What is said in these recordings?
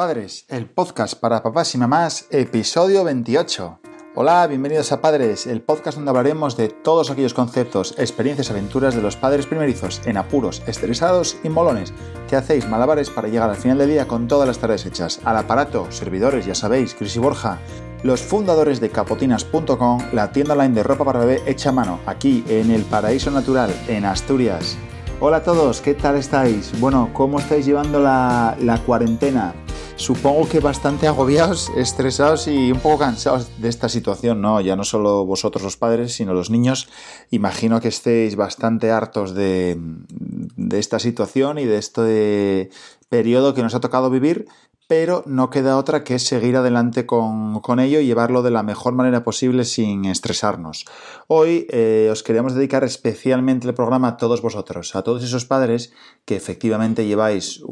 Padres, el podcast para papás y mamás, episodio 28. Hola, bienvenidos a Padres, el podcast donde hablaremos de todos aquellos conceptos, experiencias aventuras de los padres primerizos en apuros, estresados y molones, que hacéis malabares para llegar al final del día con todas las tareas hechas. Al aparato, servidores, ya sabéis, Cris y Borja, los fundadores de capotinas.com, la tienda online de ropa para bebé hecha a mano, aquí en el Paraíso Natural, en Asturias. Hola a todos, ¿qué tal estáis? Bueno, ¿cómo estáis llevando la cuarentena? Supongo que bastante agobiados, estresados y un poco cansados de esta situación, ¿no? Ya no solo vosotros los padres, sino los niños. Imagino que estéis bastante hartos de, de esta situación y de este periodo que nos ha tocado vivir, pero no queda otra que seguir adelante con, ello y llevarlo de la mejor manera posible sin estresarnos. Hoy eh, os queremos dedicar especialmente el programa a todos vosotros, a todos esos padres que efectivamente lleváis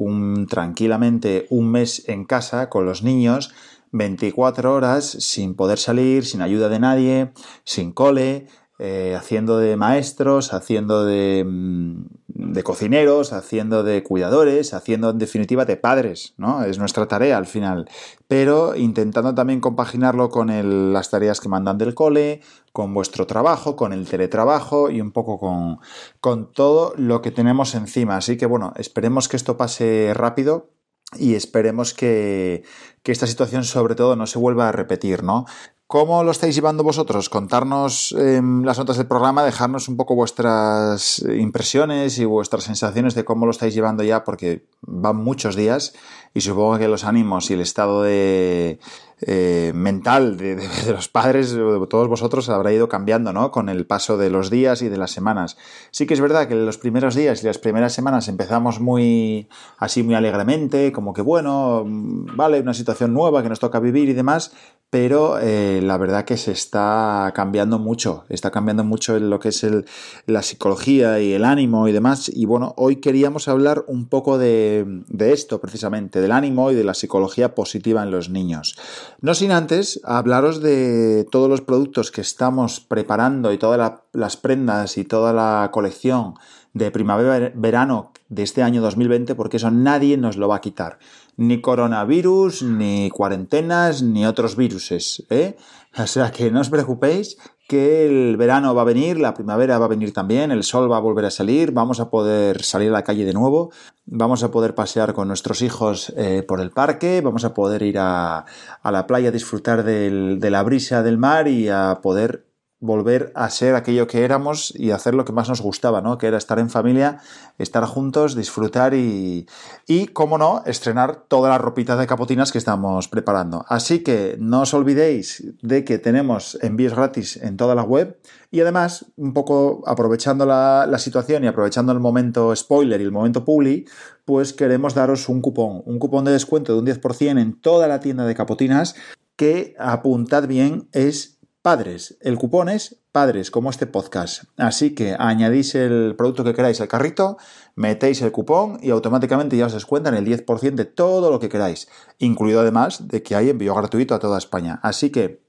tranquilamente un mes en casa con los niños, 24 horas sin poder salir, sin ayuda de nadie, sin cole, eh, haciendo de maestros, haciendo de, mm, de, cocineros, haciendo de cuidadores, haciendo en definitiva de padres, ¿no? Es nuestra tarea al final. Pero intentando también compaginarlo con las tareas que mandan del cole, con vuestro trabajo, con el teletrabajo y un poco con, con todo lo que tenemos encima. Así que bueno, esperemos que esto pase rápido y esperemos que, que, esta situación sobre todo no se vuelva a repetir, ¿no? ¿Cómo lo estáis llevando vosotros? Contarnos em, las notas del programa, dejarnos un poco vuestras impresiones y vuestras sensaciones de cómo lo estáis llevando ya, porque van muchos días y supongo que los ánimos y el estado de, eh, mental de, los padres, de todos vosotros, habrá ido cambiando, ¿no? Con el paso de los días y de las semanas. Sí que es verdad que los primeros días y las primeras semanas empezamos muy así, muy alegremente, como que bueno, vale, una situación nueva que nos toca vivir y demás, pero eh, la verdad que se está cambiando mucho, está cambiando mucho en lo que es el, la psicología y el ánimo y demás. Y bueno, hoy queríamos hablar un poco de, de, esto precisamente, del ánimo y de la psicología positiva en los niños. No sin antes hablaros de todos los productos que estamos preparando y todas las prendas y toda la colección de primavera-verano de este año 2020, porque eso nadie nos lo va a quitar ni coronavirus, ni cuarentenas, ni otros viruses. ¿eh? O sea que no os preocupéis que el verano va a venir, la primavera va a venir también, el sol va a volver a salir, vamos a poder salir a la calle de nuevo, vamos a poder pasear con nuestros hijos eh, por el parque, vamos a poder ir a, a la playa a disfrutar de la brisa del mar y a poder volver a ser aquello que éramos y hacer lo que más nos gustaba, ¿no? Que era estar en familia, estar juntos, disfrutar y, y cómo no, estrenar toda la ropita de capotinas que estamos preparando. Así que no os olvidéis de que tenemos envíos gratis en toda la web y además, un poco aprovechando la, la situación y aprovechando el momento spoiler y el momento publi, pues queremos daros un cupón, un cupón de descuento de un 10% en toda la tienda de capotinas que apuntad bien es Padres, el cupón es Padres, como este podcast. Así que añadís el producto que queráis al carrito, metéis el cupón y automáticamente ya os descuentan el 10% de todo lo que queráis, incluido además de que hay envío gratuito a toda España. Así que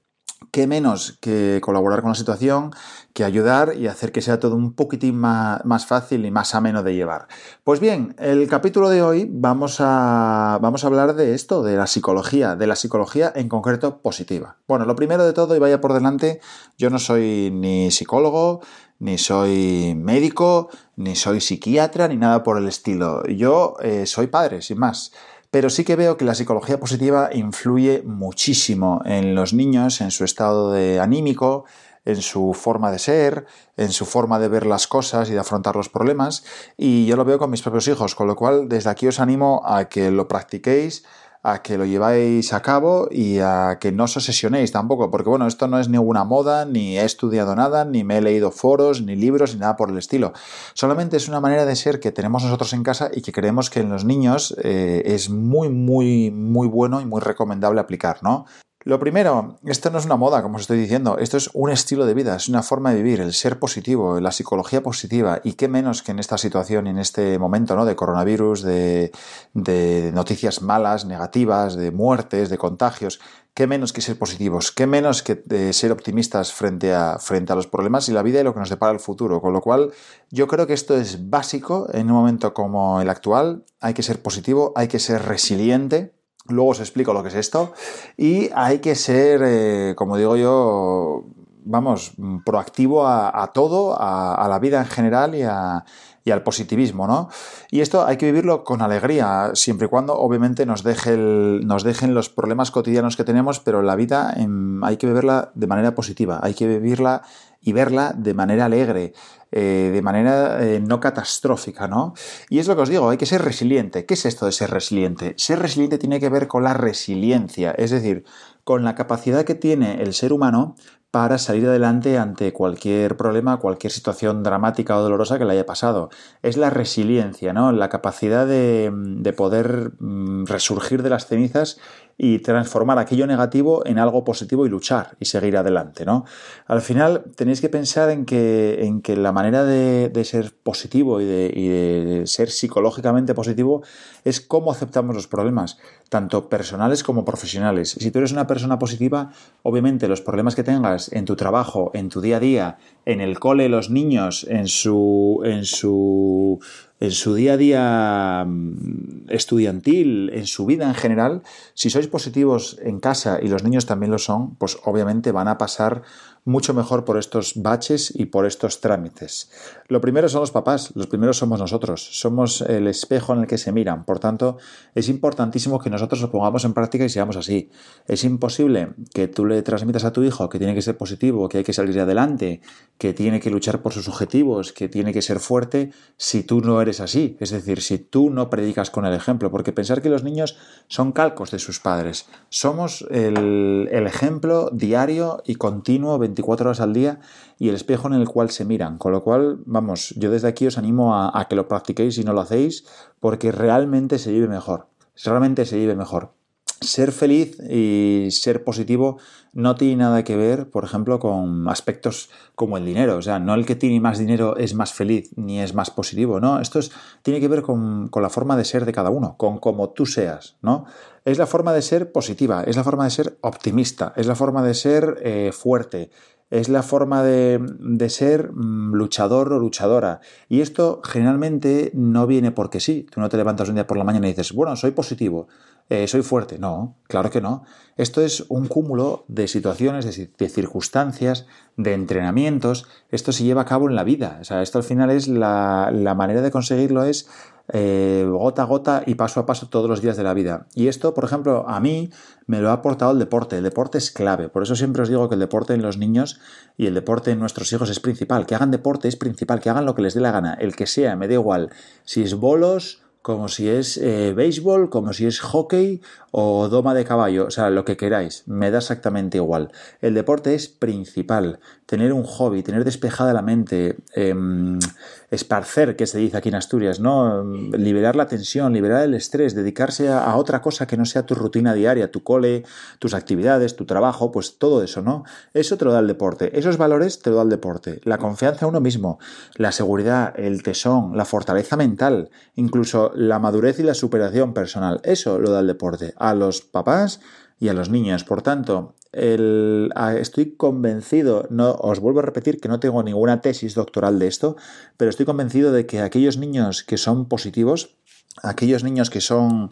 qué menos que colaborar con la situación, que ayudar y hacer que sea todo un poquitín más, fácil y más ameno de llevar. Pues bien, el capítulo de hoy vamos a, vamos a hablar de esto, de la psicología, de la psicología en concreto positiva. Bueno, lo primero de todo, y vaya por delante, yo no soy ni psicólogo, ni soy médico, ni soy psiquiatra, ni nada por el estilo. Yo eh, soy padre, sin más. Pero sí que veo que la psicología positiva influye muchísimo en los niños, en su estado de anímico, en su forma de ser, en su forma de ver las cosas y de afrontar los problemas. Y yo lo veo con mis propios hijos, con lo cual desde aquí os animo a que lo practiquéis, a que lo lleváis a cabo y a que no os obsesionéis tampoco, porque bueno, esto no es ninguna moda, ni he estudiado nada, ni me he leído foros, ni libros, ni nada por el estilo. Solamente es una manera de ser que tenemos nosotros en casa y que creemos que en los niños eh, es muy, muy, muy bueno y muy recomendable aplicar, ¿no? Lo primero, esto no es una moda, como os estoy diciendo, esto es un estilo de vida, es una forma de vivir, el ser positivo, la psicología positiva, y qué menos que en esta situación en este momento ¿no? de coronavirus, de, noticias malas, negativas, de muertes, de contagios, qué menos que ser positivos, qué menos que de ser optimistas frente a, frente a los problemas y la vida y lo que nos depara el futuro. Con lo cual, yo creo que esto es básico en un momento como el actual, hay que ser positivo, hay que ser resiliente Luego os explico lo que es esto. Y hay que ser, eh, como digo yo, vamos, proactivo a, todo, a, la vida en general y, al positivismo, ¿no? Y esto hay que vivirlo con alegría, siempre y cuando obviamente nos, deje dejen los problemas cotidianos que tenemos, pero la vida hay que vivirla de manera positiva, hay que vivirla y verla de manera alegre, eh, de manera eh, no catastrófica, ¿no? Y es lo que os digo, hay que ser resiliente. ¿Qué es esto de ser resiliente? Ser resiliente tiene que ver con la resiliencia, es decir, con la capacidad que tiene el ser humano para salir adelante ante cualquier problema, cualquier situación dramática o dolorosa que le haya pasado. Es la resiliencia, ¿no? La capacidad de, de poder mm, resurgir de las cenizas y transformar aquello negativo en algo positivo y luchar y seguir adelante, ¿no? Al final tenéis que pensar en que, en que la manera de, ser positivo y de, y de, ser psicológicamente positivo es cómo aceptamos los problemas, tanto personales como profesionales. Si tú eres una persona positiva, obviamente los problemas que tengas en tu trabajo, en tu día a día, en el cole, los niños, en su, en su en su día a día mm, estudiantil, en su vida en general, si sois positivos en casa y los niños también lo son, pues obviamente van a pasar mucho mejor por estos baches y por estos trámites. Lo primero son los papás, los primeros somos nosotros, somos el espejo en el que se miran, por tanto es importantísimo que nosotros lo pongamos en práctica y seamos así. Es imposible que tú le transmitas a tu hijo que tiene que ser positivo, que hay que salir adelante, que tiene que luchar por sus objetivos, que tiene que ser fuerte, si tú no eres así, es decir, si tú no predicas con el ejemplo, porque pensar que los niños son calcos de sus padres, somos el, el ejemplo diario y continuo 24 horas al día y el espejo en el cual se miran. Con lo cual, vamos, yo desde aquí os animo a, que lo practiquéis si no lo hacéis, porque realmente se vive mejor. Realmente se vive mejor ser feliz y ser positivo no tiene nada que ver, por ejemplo, con aspectos como el dinero. O sea, no el que tiene más dinero es más feliz ni es más positivo. No, esto tiene que ver con, la forma de ser de cada uno, con cómo tú seas, ¿no? Es la forma de ser positiva, es la forma de ser optimista, es la forma de ser eh, fuerte, es la forma de, ser mm, luchador o luchadora. Y esto generalmente no viene porque sí. Tú no te levantas un día por la mañana y dices, bueno, soy positivo, eh, soy fuerte. No, claro que no. Esto es un cúmulo de situaciones, de, circunstancias, de entrenamientos. Esto se lleva a cabo en la vida. O sea, esto al final es la, la manera de conseguirlo es eh, gota a gota y paso a paso todos los días de la vida. Y esto, por ejemplo, a mí me lo ha aportado el deporte. El deporte es clave. Por eso siempre os digo que el deporte en los niños y el deporte en nuestros hijos es principal. Que hagan deporte es principal, que hagan lo que les dé la gana. El que sea, me da igual. Si es bolos, como si es eh, béisbol, como si es hockey o doma de caballo, o sea, lo que queráis, me da exactamente igual. El deporte es principal, tener un hobby, tener despejada la mente, em, esparcer, que se dice aquí en Asturias, ¿no? Liberar la tensión, liberar el estrés, dedicarse a, otra cosa que no sea tu rutina diaria, tu cole, tus actividades, tu trabajo, pues todo eso, ¿no? Eso te lo da el deporte, esos valores te lo da el deporte, la confianza en uno mismo, la seguridad, el tesón, la fortaleza mental, incluso la madurez y la superación personal, eso lo da el deporte, a los papás y a los niños. Por tanto, el, estoy convencido, no os vuelvo a repetir que no tengo ninguna tesis doctoral de esto, pero estoy convencido de que aquellos niños que son positivos aquellos niños que son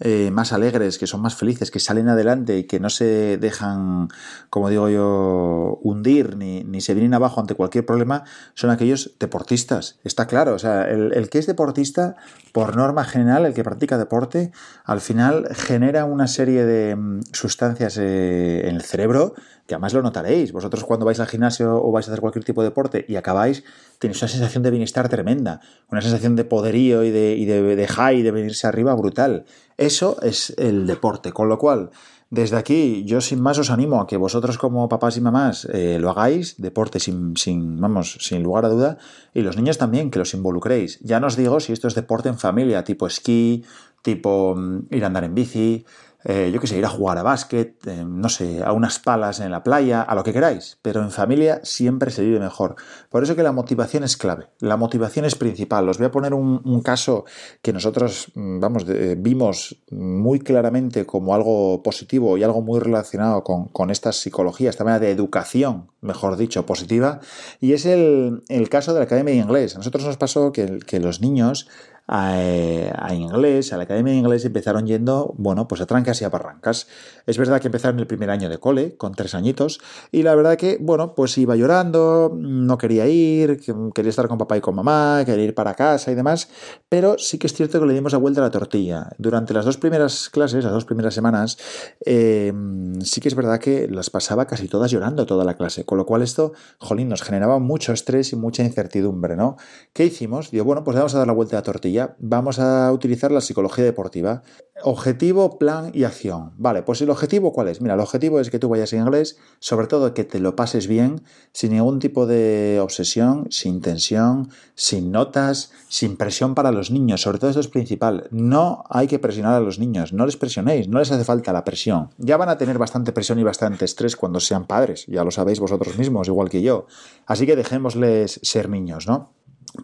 eh, más alegres, que son más felices, que salen adelante y que no se dejan, como digo yo, hundir ni, ni se vienen abajo ante cualquier problema, son aquellos deportistas. Está claro, o sea, el, que es deportista, por norma general, el que practica deporte, al final genera una serie de mm, sustancias eh, en el cerebro que además lo notaréis. Vosotros cuando vais al gimnasio o vais a hacer cualquier tipo de deporte y acabáis, tenéis una sensación de bienestar tremenda, una sensación de poderío y de, y de, high, de venirse arriba brutal. Eso es el deporte, con lo cual... Desde aquí, yo sin más os animo a que vosotros como papás y mamás eh, lo hagáis, deporte sin, sin, vamos, sin lugar a duda, y los niños también, que los involucréis. Ya no os digo si esto es deporte en familia, tipo esquí, tipo mm, ir a andar en bici, eh, yo qué sé, ir a jugar a básquet, eh, no sé, a unas palas en la playa, a lo que queráis, pero en familia siempre se vive mejor. Por eso que la motivación es clave, la motivación es principal. Os voy a poner un, caso que nosotros, mm, vamos, vimos muy claramente como algo positivo y algo muy relacionado con, con esta psicología, esta manera de educación, mejor dicho, positiva, y es el, caso de la Academia de Inglés. A nosotros nos pasó que los niños a, inglés, a la academia de inglés, empezaron yendo, bueno, pues a trancas y a barrancas. Es verdad que empezaron el primer año de cole, con tres añitos, y la verdad que, bueno, pues iba llorando, no quería ir, quería estar con papá y con mamá, quería ir para casa y demás, pero sí que es cierto que le dimos la vuelta a la tortilla. Durante las dos primeras clases, las dos primeras semanas, em, sí que es verdad que las pasaba casi todas llorando toda la clase, con lo cual esto, jolín, nos generaba mucho estrés y mucha incertidumbre, ¿no? ¿Qué hicimos? Digo, bueno, pues vamos a dar la vuelta a la tortilla, vamos a utilizar la psicología deportiva. Objetivo, plan y acción. Vale, pues el objetivo, ¿cuál es? Mira, el objetivo es que tú vayas en inglés, sobre todo que te lo pases bien, sin ningún tipo de obsesión, sin tensión, sin notas, sin presión para los niños. Sobre todo esto es principal. No hay que presionar a los niños, no les presionéis, no les hace falta la presión. Ya van a tener bastante presión y bastante estrés cuando sean padres, ya lo sabéis vosotros mismos, igual que yo. Así que dejémosles ser niños, ¿no?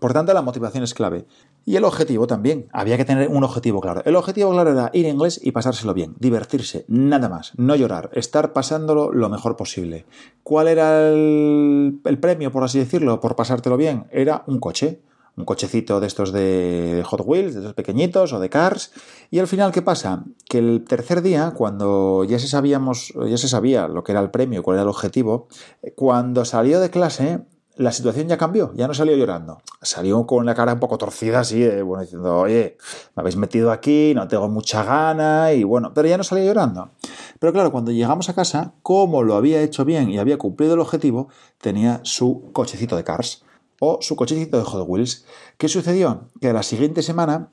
Por tanto, la motivación es clave. Y el objetivo también. Había que tener un objetivo claro. El objetivo claro era ir a inglés y pasárselo bien, divertirse, nada más, no llorar, estar pasándolo lo mejor posible. ¿Cuál era el, premio, por así decirlo, por pasártelo bien? Era un coche. Un cochecito de estos de Hot Wheels, de estos pequeñitos o de Cars. Y al final, ¿qué pasa? Que el tercer día, cuando ya se sabíamos, ya se sabía lo que era el premio, cuál era el objetivo, cuando salió de clase, la situación ya cambió, ya no salió llorando. Salió con la cara un poco torcida, así, bueno, diciendo, oye, me habéis metido aquí, no tengo mucha gana, y bueno, pero ya no salió llorando. Pero claro, cuando llegamos a casa, como lo había hecho bien y había cumplido el objetivo, tenía su cochecito de Cars o su cochecito de Hot Wheels. ¿Qué sucedió? Que la siguiente semana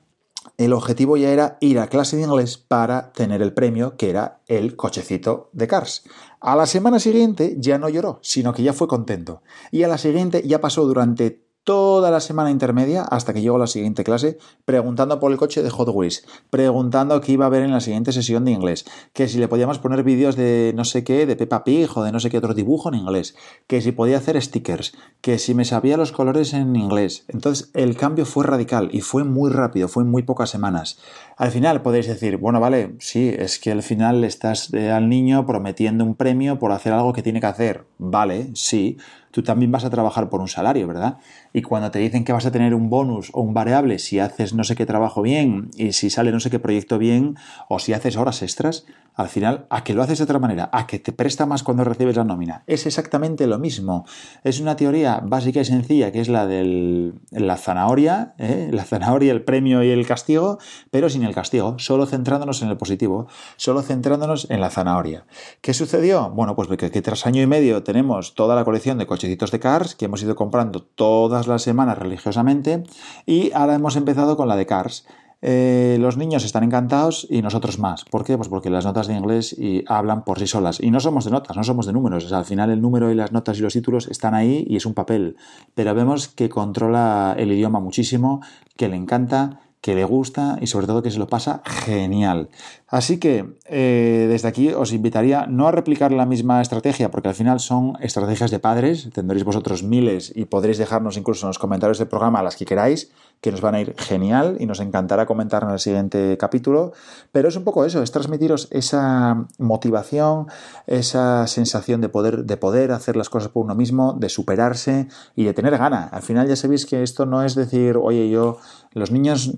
el objetivo ya era ir a clase de inglés para tener el premio, que era el cochecito de Cars. A la semana siguiente ya no lloró, sino que ya fue contento. Y a la siguiente ya pasó durante toda la semana intermedia hasta que llegó la siguiente clase preguntando por el coche de Hot Wheels, preguntando qué iba a ver en la siguiente sesión de inglés, que si le podíamos poner vídeos de no sé qué, de Peppa Pig o de no sé qué otro dibujo en inglés, que si podía hacer stickers, que si me sabía los colores en inglés. Entonces el cambio fue radical y fue muy rápido, fue en muy pocas semanas. Al final podéis decir, bueno, vale, sí, es que al final estás eh, al niño prometiendo un premio por hacer algo que tiene que hacer. Vale, sí, tú también vas a trabajar por un salario, ¿verdad? Y cuando te dicen que vas a tener un bonus o un variable si haces no sé qué trabajo bien y si sale no sé qué proyecto bien o si haces horas extras, al final, a que lo haces de otra manera, a que te presta más cuando recibes la nómina. Es exactamente lo mismo. Es una teoría básica y sencilla que es la de la zanahoria, ¿eh? la zanahoria, el premio y el castigo, pero sin el castigo, solo centrándonos en el positivo, solo centrándonos en la zanahoria. ¿Qué sucedió? Bueno, pues que, tras año y medio tenemos toda la colección de de Cars que hemos ido comprando todas las semanas religiosamente y ahora hemos empezado con la de Cars eh, los niños están encantados y nosotros más. ¿Por qué? Pues porque las notas de inglés hablan por sí solas. Y no somos de notas, no somos de números. al final el número y las notas y los títulos están ahí y es un papel. Pero vemos que controla el idioma muchísimo, que le encanta que le gusta y sobre todo que se lo pasa genial. Así que eh, desde aquí os invitaría no a replicar la misma estrategia, porque al final son estrategias de padres, tendréis vosotros miles y podréis dejarnos incluso en los comentarios del programa las que queráis, que nos van a ir genial y nos encantará comentar en el siguiente capítulo, pero es un poco eso, es transmitiros esa motivación, esa sensación de poder, de poder hacer las cosas por uno mismo, de superarse y de tener gana. Al final ya sabéis que esto no es decir, oye, yo, los niños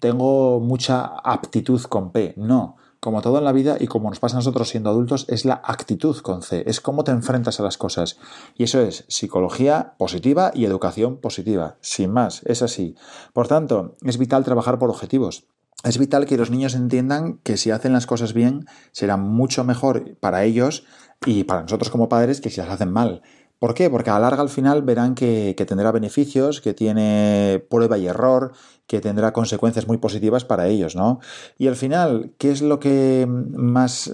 tengo mucha aptitud con P, no como todo en la vida y como nos pasa a nosotros siendo adultos, es la actitud con C, es cómo te enfrentas a las cosas. Y eso es psicología positiva y educación positiva, sin más, es así. Por tanto, es vital trabajar por objetivos. Es vital que los niños entiendan que si hacen las cosas bien, será mucho mejor para ellos y para nosotros como padres que si las hacen mal. ¿Por qué? Porque a la larga al final verán que, tendrá beneficios, que tiene prueba y error, que tendrá consecuencias muy positivas para ellos, ¿no? Y al final, ¿qué es lo que más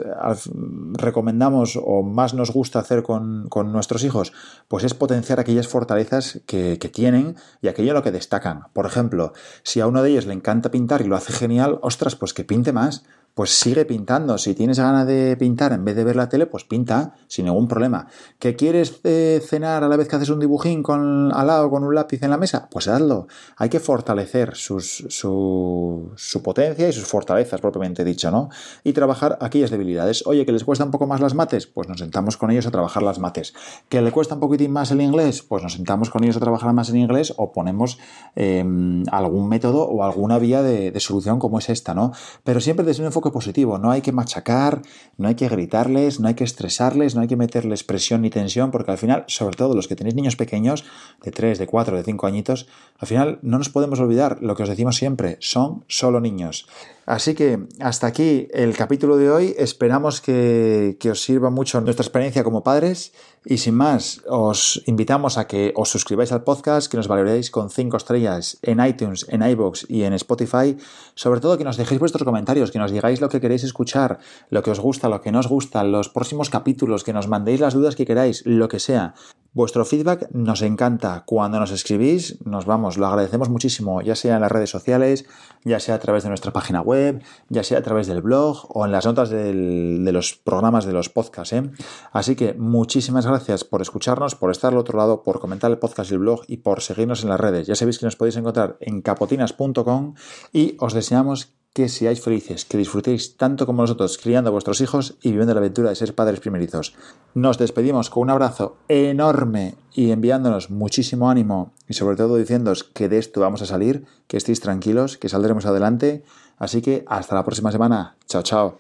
recomendamos o más nos gusta hacer con, nuestros hijos? Pues es potenciar aquellas fortalezas que, que tienen y aquello en lo que destacan. Por ejemplo, si a uno de ellos le encanta pintar y lo hace genial, ostras, pues que pinte más pues sigue pintando. Si tienes ganas de pintar en vez de ver la tele, pues pinta sin ningún problema. ¿Que quieres eh, cenar a la vez que haces un dibujín con, al lado con un lápiz en la mesa? Pues hazlo. Hay que fortalecer sus, su, su, potencia y sus fortalezas, propiamente dicho, ¿no? Y trabajar aquellas debilidades. Oye, ¿que les cuesta un poco más las mates? Pues nos sentamos con ellos a trabajar las mates. ¿Que le cuesta un poquitín más el inglés? Pues nos sentamos con ellos a trabajar más en inglés o ponemos em, algún método o alguna vía de, de solución como es esta, ¿no? Pero siempre desde un enfoque positivo. No hay que machacar, no hay que gritarles, no hay que estresarles, no hay que meterles presión ni tensión, porque al final, sobre todo los que tenéis niños pequeños, de 3, de 4, de 5 añitos, al final no nos podemos olvidar lo que os decimos siempre, son solo niños. Así que hasta aquí el capítulo de hoy. Esperamos que, os sirva mucho nuestra experiencia como padres. Y sin más, os invitamos a que os suscribáis al podcast, que nos valoréis con 5 estrellas en iTunes, en iBox y en Spotify. Sobre todo que nos dejéis vuestros comentarios, que nos digáis lo que queréis escuchar, lo que os gusta, lo que no os gusta, los próximos capítulos, que nos mandéis las dudas que queráis, lo que sea. Vuestro feedback nos encanta. Cuando nos escribís, nos vamos, lo agradecemos muchísimo, ya sea en las redes sociales, ya sea a través de nuestra página web, ya sea a través del blog o en las notas de los programas de los podcasts. ¿eh? Así que muchísimas gracias por escucharnos, por estar al otro lado, por comentar el podcast y el blog y por seguirnos en las redes. Ya sabéis que nos podéis encontrar en capotinas.com y os deseamos que seáis felices, que disfrutéis tanto como nosotros criando a vuestros hijos y viviendo la aventura de ser padres primerizos. Nos despedimos con un abrazo enorme y enviándonos muchísimo ánimo y sobre todo diciéndoos que de esto vamos a salir, que estéis tranquilos, que saldremos adelante. Así que hasta la próxima semana. Chao, chao.